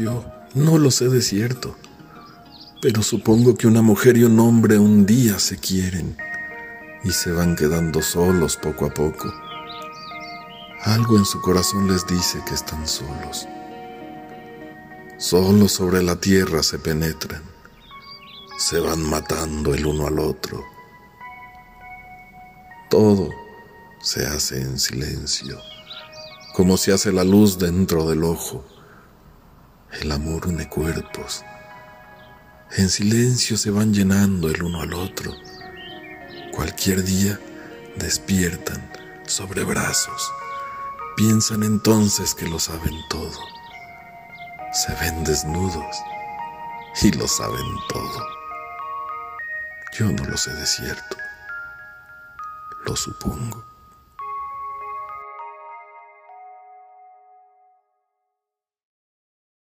Yo no lo sé de cierto, pero supongo que una mujer y un hombre un día se quieren y se van quedando solos poco a poco. Algo en su corazón les dice que están solos. Solos sobre la tierra se penetran, se van matando el uno al otro. Todo se hace en silencio, como se hace la luz dentro del ojo. El amor une cuerpos. En silencio se van llenando el uno al otro. Cualquier día despiertan sobre brazos. Piensan entonces que lo saben todo. Se ven desnudos y lo saben todo. Yo no lo sé de cierto. Lo supongo.